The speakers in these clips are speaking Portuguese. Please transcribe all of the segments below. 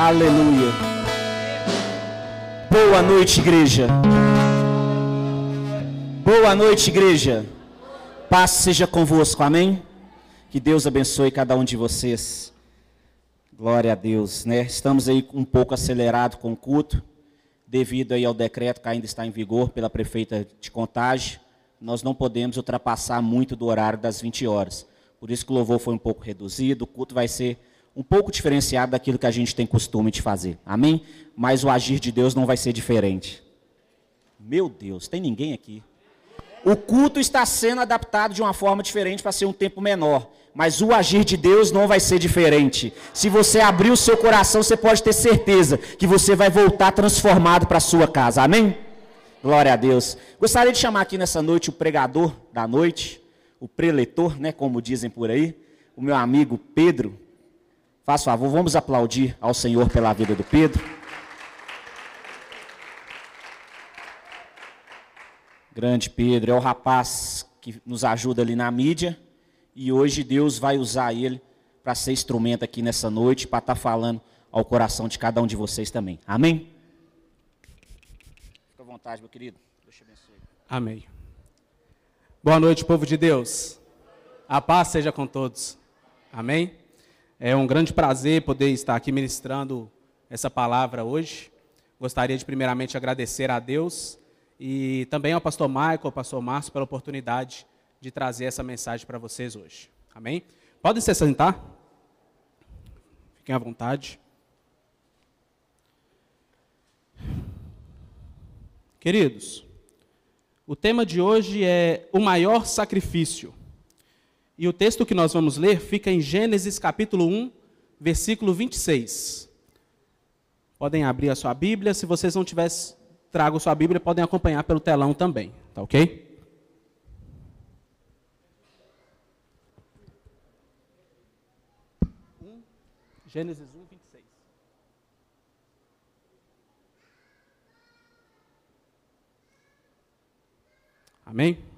Aleluia. Boa noite, igreja. Boa noite, igreja. Paz seja convosco, amém? Que Deus abençoe cada um de vocês. Glória a Deus, né? Estamos aí um pouco acelerado com o culto, devido aí ao decreto que ainda está em vigor pela prefeita de Contagem. Nós não podemos ultrapassar muito do horário das 20 horas. Por isso que o louvor foi um pouco reduzido, o culto vai ser um pouco diferenciado daquilo que a gente tem costume de fazer. Amém? Mas o agir de Deus não vai ser diferente. Meu Deus, tem ninguém aqui. O culto está sendo adaptado de uma forma diferente para ser um tempo menor. Mas o agir de Deus não vai ser diferente. Se você abrir o seu coração, você pode ter certeza que você vai voltar transformado para a sua casa. Amém? Glória a Deus. Gostaria de chamar aqui nessa noite o pregador da noite, o preletor, né, como dizem por aí, o meu amigo Pedro. Faça favor, vamos aplaudir ao Senhor pela vida do Pedro. Grande Pedro, é o rapaz que nos ajuda ali na mídia. E hoje Deus vai usar ele para ser instrumento aqui nessa noite, para estar tá falando ao coração de cada um de vocês também. Amém? Fica à vontade, meu querido. Deus te abençoe. Amém. Boa noite, povo de Deus. A paz seja com todos. Amém? É um grande prazer poder estar aqui ministrando essa palavra hoje. Gostaria de primeiramente agradecer a Deus e também ao pastor Michael, ao pastor Márcio pela oportunidade de trazer essa mensagem para vocês hoje. Amém? Podem se sentar? Fiquem à vontade. Queridos, o tema de hoje é o maior sacrifício. E o texto que nós vamos ler fica em Gênesis capítulo 1, versículo 26. Podem abrir a sua Bíblia. Se vocês não tivessem trago sua Bíblia, podem acompanhar pelo telão também. Tá ok? Gênesis 1, 26. Amém?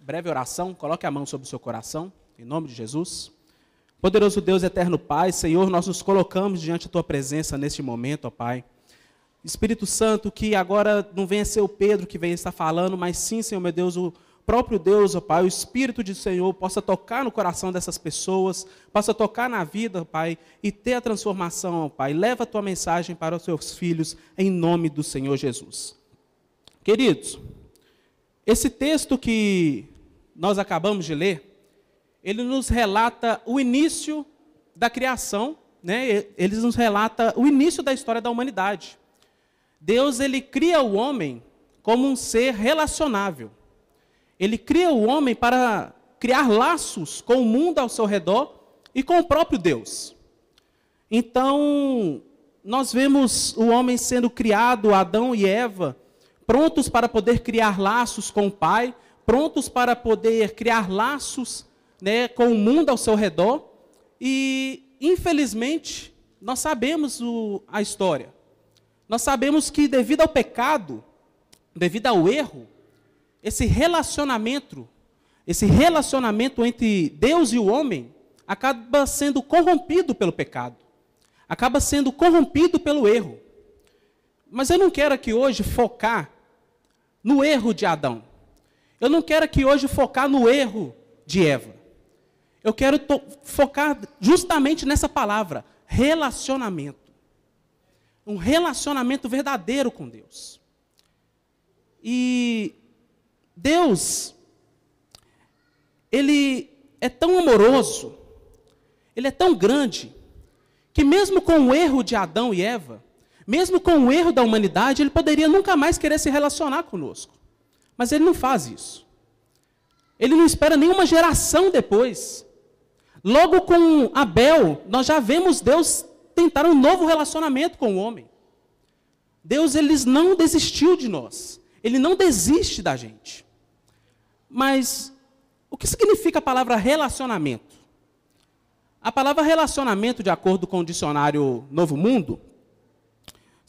breve oração, coloque a mão sobre o seu coração, em nome de Jesus. Poderoso Deus, eterno Pai, Senhor, nós nos colocamos diante da tua presença neste momento, ó Pai. Espírito Santo, que agora não venha ser o Pedro que venha estar falando, mas sim, Senhor meu Deus, o próprio Deus, ó Pai, o Espírito de Senhor possa tocar no coração dessas pessoas, possa tocar na vida, ó Pai, e ter a transformação, ó Pai. Leva a tua mensagem para os seus filhos, em nome do Senhor Jesus. Queridos, esse texto que nós acabamos de ler, ele nos relata o início da criação, né? ele nos relata o início da história da humanidade. Deus ele cria o homem como um ser relacionável. Ele cria o homem para criar laços com o mundo ao seu redor e com o próprio Deus. Então, nós vemos o homem sendo criado, Adão e Eva, prontos para poder criar laços com o Pai, prontos para poder criar laços né, com o mundo ao seu redor. E, infelizmente, nós sabemos o, a história. Nós sabemos que, devido ao pecado, devido ao erro, esse relacionamento, esse relacionamento entre Deus e o homem, acaba sendo corrompido pelo pecado, acaba sendo corrompido pelo erro. Mas eu não quero aqui hoje focar no erro de Adão. Eu não quero aqui hoje focar no erro de Eva. Eu quero focar justamente nessa palavra, relacionamento. Um relacionamento verdadeiro com Deus. E Deus, Ele é tão amoroso, Ele é tão grande, que mesmo com o erro de Adão e Eva, mesmo com o erro da humanidade, Ele poderia nunca mais querer se relacionar conosco. Mas Ele não faz isso. Ele não espera nenhuma geração depois. Logo com Abel, nós já vemos Deus tentar um novo relacionamento com o homem. Deus ele não desistiu de nós. Ele não desiste da gente. Mas o que significa a palavra relacionamento? A palavra relacionamento, de acordo com o dicionário Novo Mundo,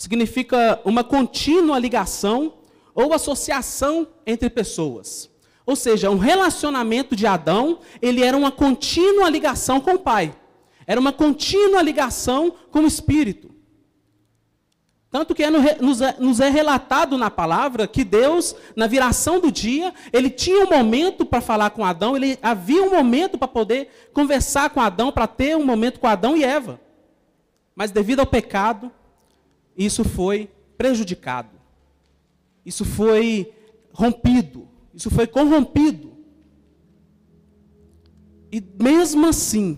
significa uma contínua ligação ou associação entre pessoas. Ou seja, um relacionamento de Adão, ele era uma contínua ligação com o Pai. Era uma contínua ligação com o Espírito. Tanto que é nos é relatado na palavra que Deus, na viração do dia, ele tinha um momento para falar com Adão, ele havia um momento para poder conversar com Adão, para ter um momento com Adão e Eva. Mas devido ao pecado, isso foi prejudicado. Isso foi rompido. Isso foi corrompido. E mesmo assim,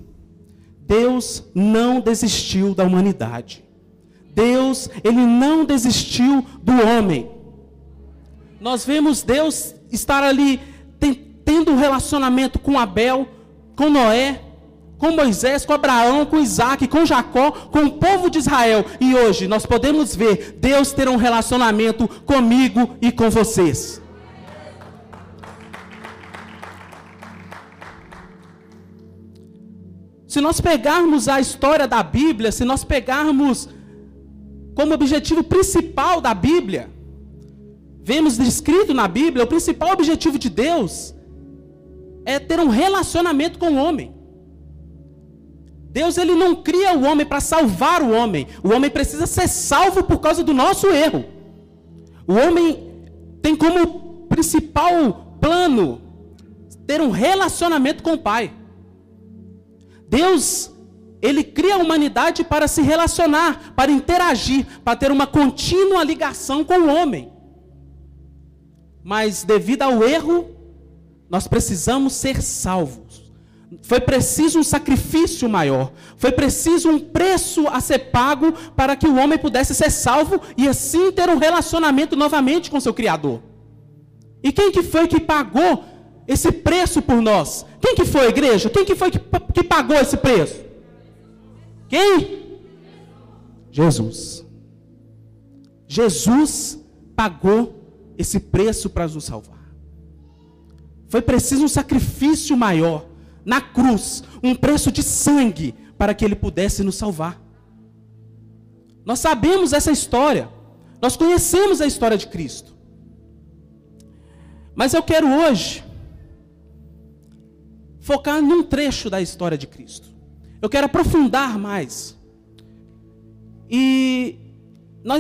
Deus não desistiu da humanidade. Deus, ele não desistiu do homem. Nós vemos Deus estar ali tendo um relacionamento com Abel, com Noé, com Moisés, com Abraão, com Isaac, com Jacó, com o povo de Israel. E hoje nós podemos ver Deus ter um relacionamento comigo e com vocês. Se nós pegarmos a história da Bíblia, se nós pegarmos como objetivo principal da Bíblia, vemos descrito na Bíblia, o principal objetivo de Deus é ter um relacionamento com o homem. Deus ele não cria o homem para salvar o homem. O homem precisa ser salvo por causa do nosso erro. O homem tem como principal plano ter um relacionamento com o Pai. Deus, ele cria a humanidade para se relacionar, para interagir, para ter uma contínua ligação com o homem. Mas devido ao erro, nós precisamos ser salvos. Foi preciso um sacrifício maior. Foi preciso um preço a ser pago para que o homem pudesse ser salvo e assim ter um relacionamento novamente com seu Criador. E quem que foi que pagou esse preço por nós? Quem que foi, igreja? Quem que foi que, que pagou esse preço? Quem? Jesus. Jesus pagou esse preço para nos salvar. Foi preciso um sacrifício maior na cruz, um preço de sangue para que ele pudesse nos salvar. Nós sabemos essa história. Nós conhecemos a história de Cristo. Mas eu quero hoje focar num trecho da história de Cristo. Eu quero aprofundar mais. E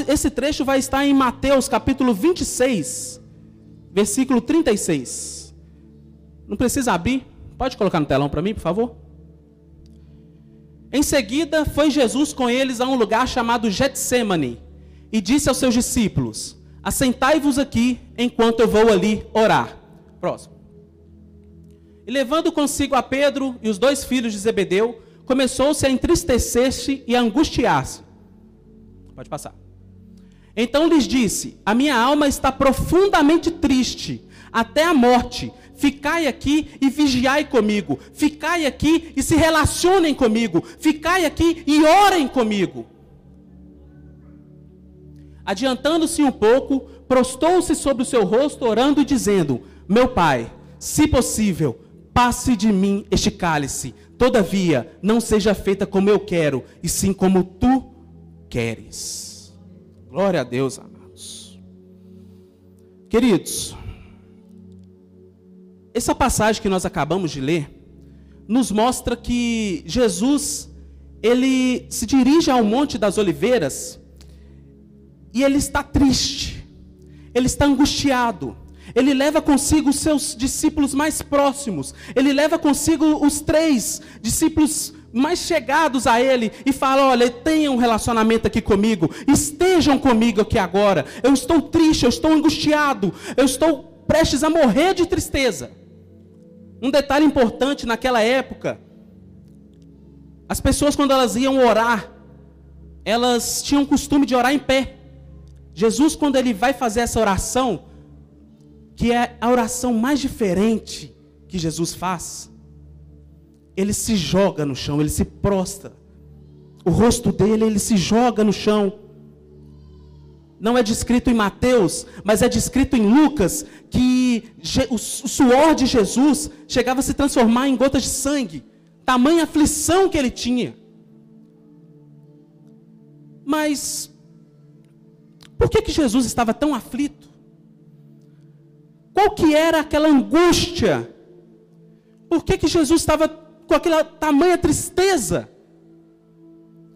esse trecho vai estar em Mateus capítulo 26, versículo 36. Não precisa abrir, pode colocar no telão para mim, por favor? Em seguida, foi Jesus com eles a um lugar chamado Getsemane e disse aos seus discípulos: Assentai-vos aqui enquanto eu vou ali orar. Próximo. E levando consigo a Pedro e os dois filhos de Zebedeu, começou-se a entristecer-se e a angustiar-se. Pode passar. Então lhes disse: A minha alma está profundamente triste, até a morte. Ficai aqui e vigiai comigo. Ficai aqui e se relacionem comigo. Ficai aqui e orem comigo. Adiantando-se um pouco, prostou-se sobre o seu rosto, orando e dizendo: Meu pai, se possível, passe de mim este cálice. Todavia, não seja feita como eu quero, e sim como tu queres. Glória a Deus, amados. Queridos, essa passagem que nós acabamos de ler nos mostra que Jesus ele se dirige ao Monte das Oliveiras e ele está triste, ele está angustiado, ele leva consigo os seus discípulos mais próximos. Ele leva consigo os três discípulos mais chegados a ele e fala: Olha, tenham um relacionamento aqui comigo, estejam comigo aqui agora. Eu estou triste, eu estou angustiado, eu estou prestes a morrer de tristeza. Um detalhe importante naquela época: as pessoas, quando elas iam orar, elas tinham o costume de orar em pé. Jesus, quando ele vai fazer essa oração, que é a oração mais diferente que Jesus faz. ele se joga no chão, ele se prostra. O rosto dele, ele se joga no chão. Não é descrito em Mateus, mas é descrito em Lucas que o suor de Jesus chegava a se transformar em gotas de sangue. Tamanha aflição que ele tinha. Mas por que, que Jesus estava tão aflito? Qual que era aquela angústia? Por que, que Jesus estava com aquela tamanha tristeza?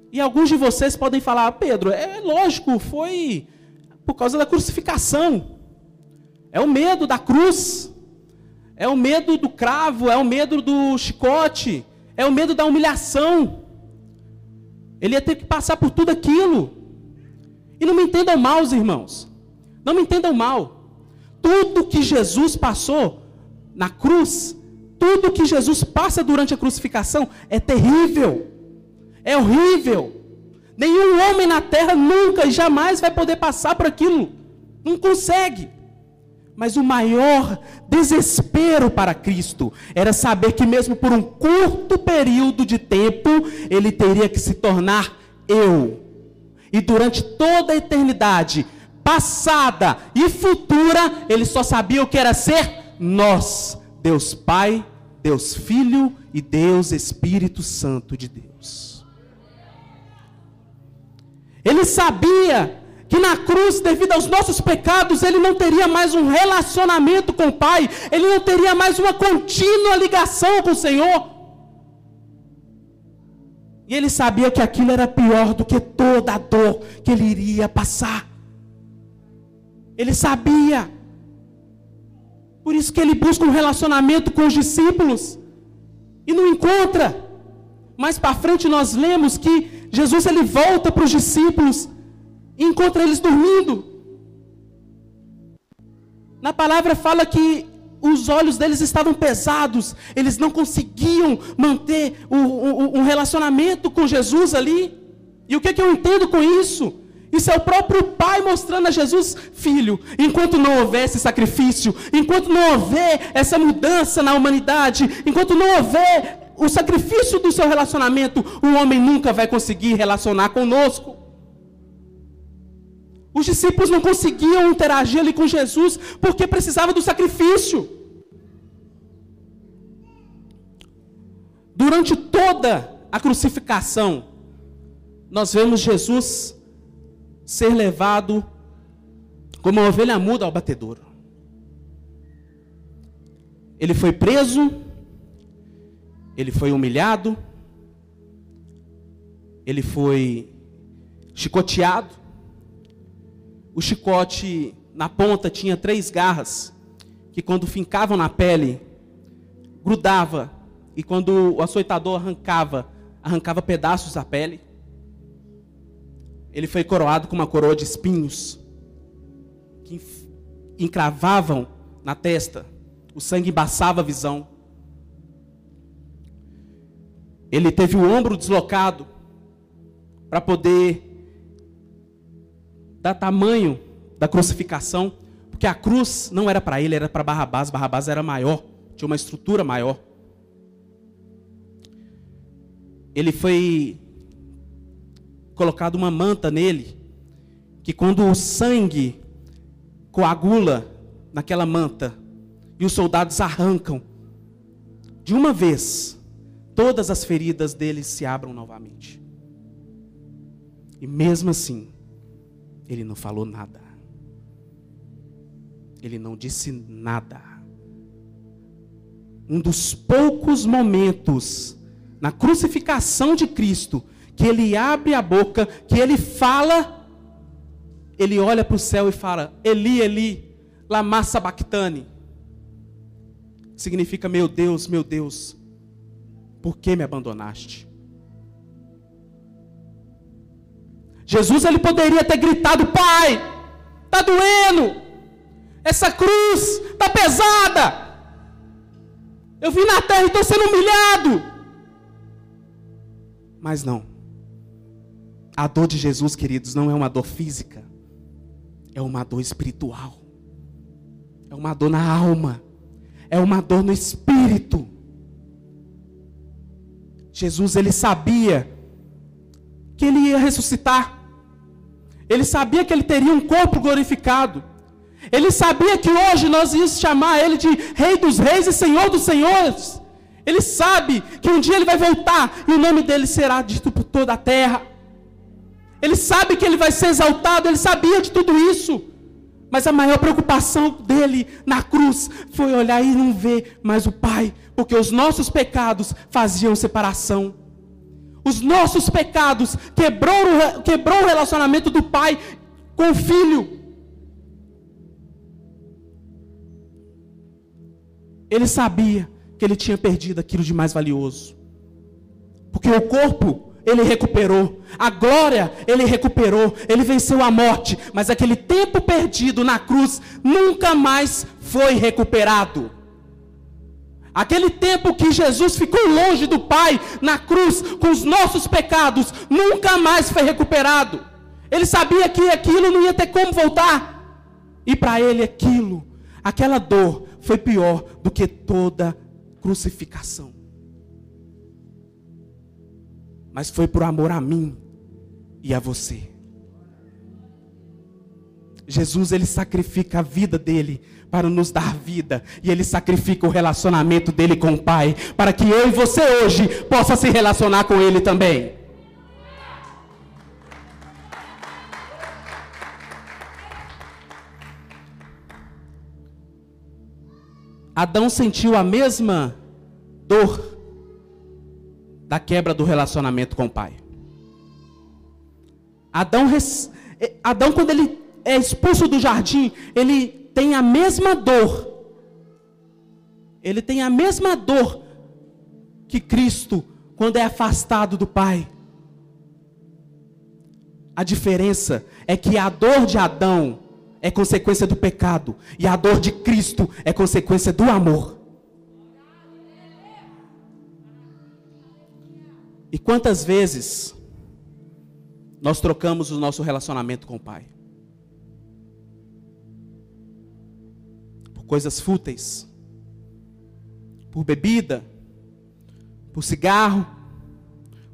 E alguns de vocês podem falar, Pedro, é lógico, foi por causa da crucificação. É o medo da cruz. É o medo do cravo, é o medo do chicote, é o medo da humilhação. Ele ia ter que passar por tudo aquilo. E não me entendam mal, irmãos. Não me entendam mal. Tudo que Jesus passou na cruz, tudo que Jesus passa durante a crucificação é terrível. É horrível. Nenhum homem na terra nunca e jamais vai poder passar por aquilo. Não consegue. Mas o maior desespero para Cristo era saber que, mesmo por um curto período de tempo, ele teria que se tornar eu. E durante toda a eternidade, passada e futura, ele só sabia o que era ser nós, Deus Pai, Deus Filho e Deus Espírito Santo de Deus. Ele sabia que na cruz, devido aos nossos pecados, ele não teria mais um relacionamento com o Pai, ele não teria mais uma contínua ligação com o Senhor. E ele sabia que aquilo era pior do que toda a dor que ele iria passar. Ele sabia. Por isso que ele busca um relacionamento com os discípulos e não encontra. Mais para frente nós lemos que Jesus ele volta para os discípulos e encontra eles dormindo. Na palavra fala que os olhos deles estavam pesados, eles não conseguiam manter um, relacionamento com Jesus ali. E o que, que eu entendo com isso? Isso é o próprio Pai mostrando a Jesus, filho, enquanto não houver esse sacrifício, enquanto não houver essa mudança na humanidade, enquanto não houver o sacrifício do seu relacionamento, o homem nunca vai conseguir relacionar conosco. Os discípulos não conseguiam interagir ali com Jesus porque precisavam do sacrifício. Durante toda a crucificação, nós vemos Jesus ser levado como uma ovelha muda ao batedouro. Ele foi preso, ele foi humilhado, ele foi chicoteado, o chicote na ponta tinha três garras, que quando fincavam na pele, grudava, e quando o açoitador arrancava, arrancava pedaços da pele. Ele foi coroado com uma coroa de espinhos, que encravavam na testa, o sangue embaçava a visão. Ele teve o ombro deslocado para poder da tamanho da crucificação, porque a cruz não era para ele, era para Barrabás. Barrabás era maior, tinha uma estrutura maior. Ele foi colocado uma manta nele, que quando o sangue coagula naquela manta e os soldados arrancam, de uma vez, todas as feridas dele se abram novamente. E mesmo assim, ele não falou nada. Ele não disse nada. Um dos poucos momentos na crucificação de Cristo que ele abre a boca, que ele fala, ele olha para o céu e fala: Eli, Eli, lama sabachthani. Significa: Meu Deus, meu Deus, por que me abandonaste? Jesus ele poderia ter gritado: Pai, está doendo, essa cruz está pesada. Eu vim na terra e estou sendo humilhado. Mas não. A dor de Jesus, queridos, não é uma dor física, é uma dor espiritual, é uma dor na alma, é uma dor no espírito. Jesus ele sabia que ele ia ressuscitar. Ele sabia que ele teria um corpo glorificado. Ele sabia que hoje nós íamos chamar ele de Rei dos Reis e Senhor dos Senhores. Ele sabe que um dia ele vai voltar e o nome dele será dito por toda a terra. Ele sabe que ele vai ser exaltado, ele sabia de tudo isso. Mas a maior preocupação dele na cruz foi olhar e não ver mais o Pai, porque os nossos pecados faziam separação. Os nossos pecados quebrou, quebrou o relacionamento do pai com o filho. Ele sabia que ele tinha perdido aquilo de mais valioso. Porque o corpo ele recuperou, a glória ele recuperou, ele venceu a morte, mas aquele tempo perdido na cruz nunca mais foi recuperado. Aquele tempo que Jesus ficou longe do Pai na cruz com os nossos pecados, nunca mais foi recuperado. Ele sabia que aquilo não ia ter como voltar. E para ele aquilo, aquela dor foi pior do que toda crucificação. Mas foi por amor a mim e a você. Jesus ele sacrifica a vida dele para nos dar vida, e ele sacrifica o relacionamento dele com o Pai, para que eu e você hoje possa se relacionar com ele também. Adão sentiu a mesma dor da quebra do relacionamento com o Pai. Adão, Adão quando ele é expulso do jardim, ele tem a mesma dor. Ele tem a mesma dor que Cristo quando é afastado do Pai. A diferença é que a dor de Adão é consequência do pecado e a dor de Cristo é consequência do amor. E quantas vezes nós trocamos o nosso relacionamento com o Pai? Coisas fúteis, por bebida, por cigarro,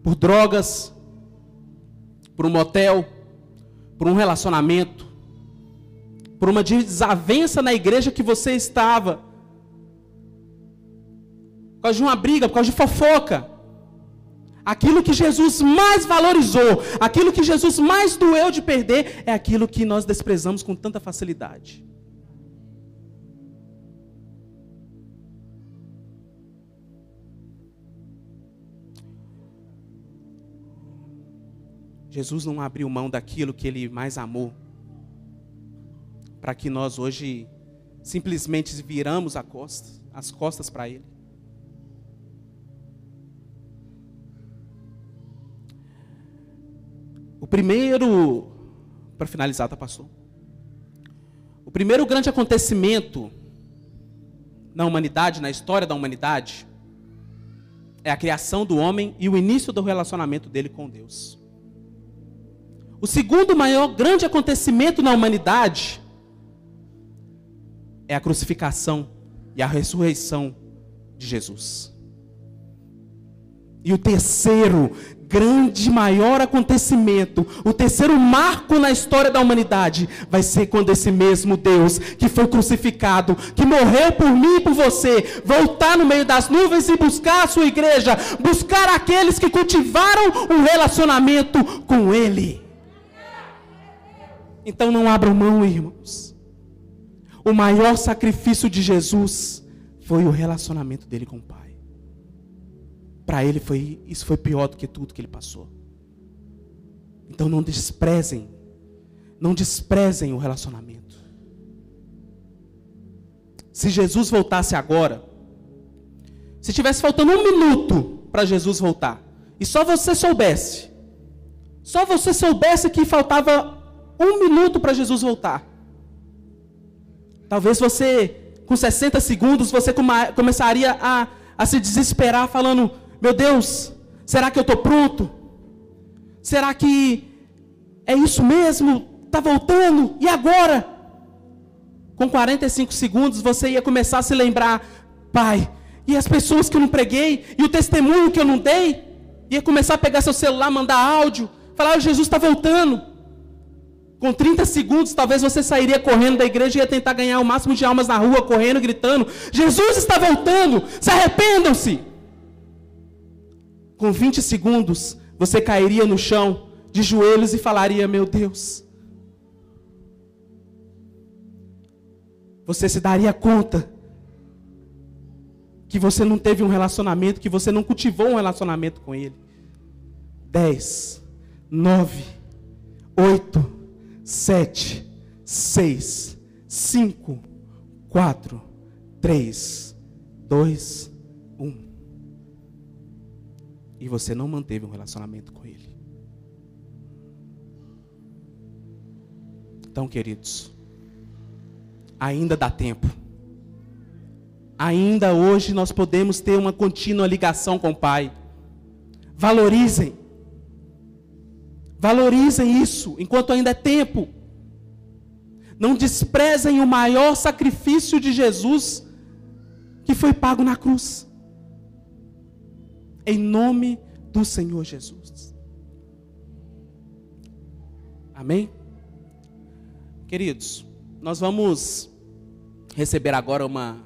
por drogas, por um motel, por um relacionamento, por uma desavença na igreja que você estava, por causa de uma briga, por causa de fofoca. Aquilo que Jesus mais valorizou, aquilo que Jesus mais doeu de perder, é aquilo que nós desprezamos com tanta facilidade. Jesus não abriu mão daquilo que ele mais amou, para que nós hoje simplesmente viramos costa, as costas para ele. O primeiro, para finalizar, tá pastor. O primeiro grande acontecimento na humanidade, na história da humanidade, é a criação do homem e o início do relacionamento dele com Deus. O segundo maior grande acontecimento na humanidade é a crucificação e a ressurreição de Jesus. E o terceiro grande maior acontecimento, o terceiro marco na história da humanidade, vai ser quando esse mesmo Deus que foi crucificado, que morreu por mim e por você, voltar no meio das nuvens e buscar a sua igreja, buscar aqueles que cultivaram um relacionamento com Ele. Então não abram mão, irmãos. O maior sacrifício de Jesus foi o relacionamento dele com o Pai. Para ele foi isso foi pior do que tudo que ele passou. Então não desprezem, não desprezem o relacionamento. Se Jesus voltasse agora, se tivesse faltando um minuto para Jesus voltar, e só você soubesse, só você soubesse que faltava um minuto para Jesus voltar. Talvez você, com 60 segundos, você começaria a, a se desesperar, falando: Meu Deus, será que eu estou pronto? Será que é isso mesmo? Está voltando? E agora? Com 45 segundos, você ia começar a se lembrar: Pai, e as pessoas que eu não preguei? E o testemunho que eu não dei? Ia começar a pegar seu celular, mandar áudio, falar: oh, Jesus está voltando. Com 30 segundos, talvez você sairia correndo da igreja e ia tentar ganhar o máximo de almas na rua, correndo, gritando: Jesus está voltando, se arrependam-se. Com 20 segundos, você cairia no chão, de joelhos, e falaria: Meu Deus. Você se daria conta que você não teve um relacionamento, que você não cultivou um relacionamento com Ele. 10, 9, 8, 7, 6, 5, 4, 3, 2, 1. E você não manteve um relacionamento com Ele. Então, queridos, ainda dá tempo. Ainda hoje nós podemos ter uma contínua ligação com o Pai. Valorizem. Valorizem isso enquanto ainda é tempo. Não desprezem o maior sacrifício de Jesus que foi pago na cruz. Em nome do Senhor Jesus. Amém? Queridos, nós vamos receber agora uma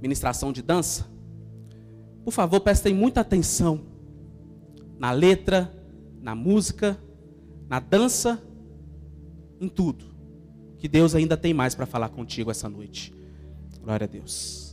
ministração de dança. Por favor, prestem muita atenção na letra, na música, na dança, em tudo. Que Deus ainda tem mais para falar contigo essa noite. Glória a Deus.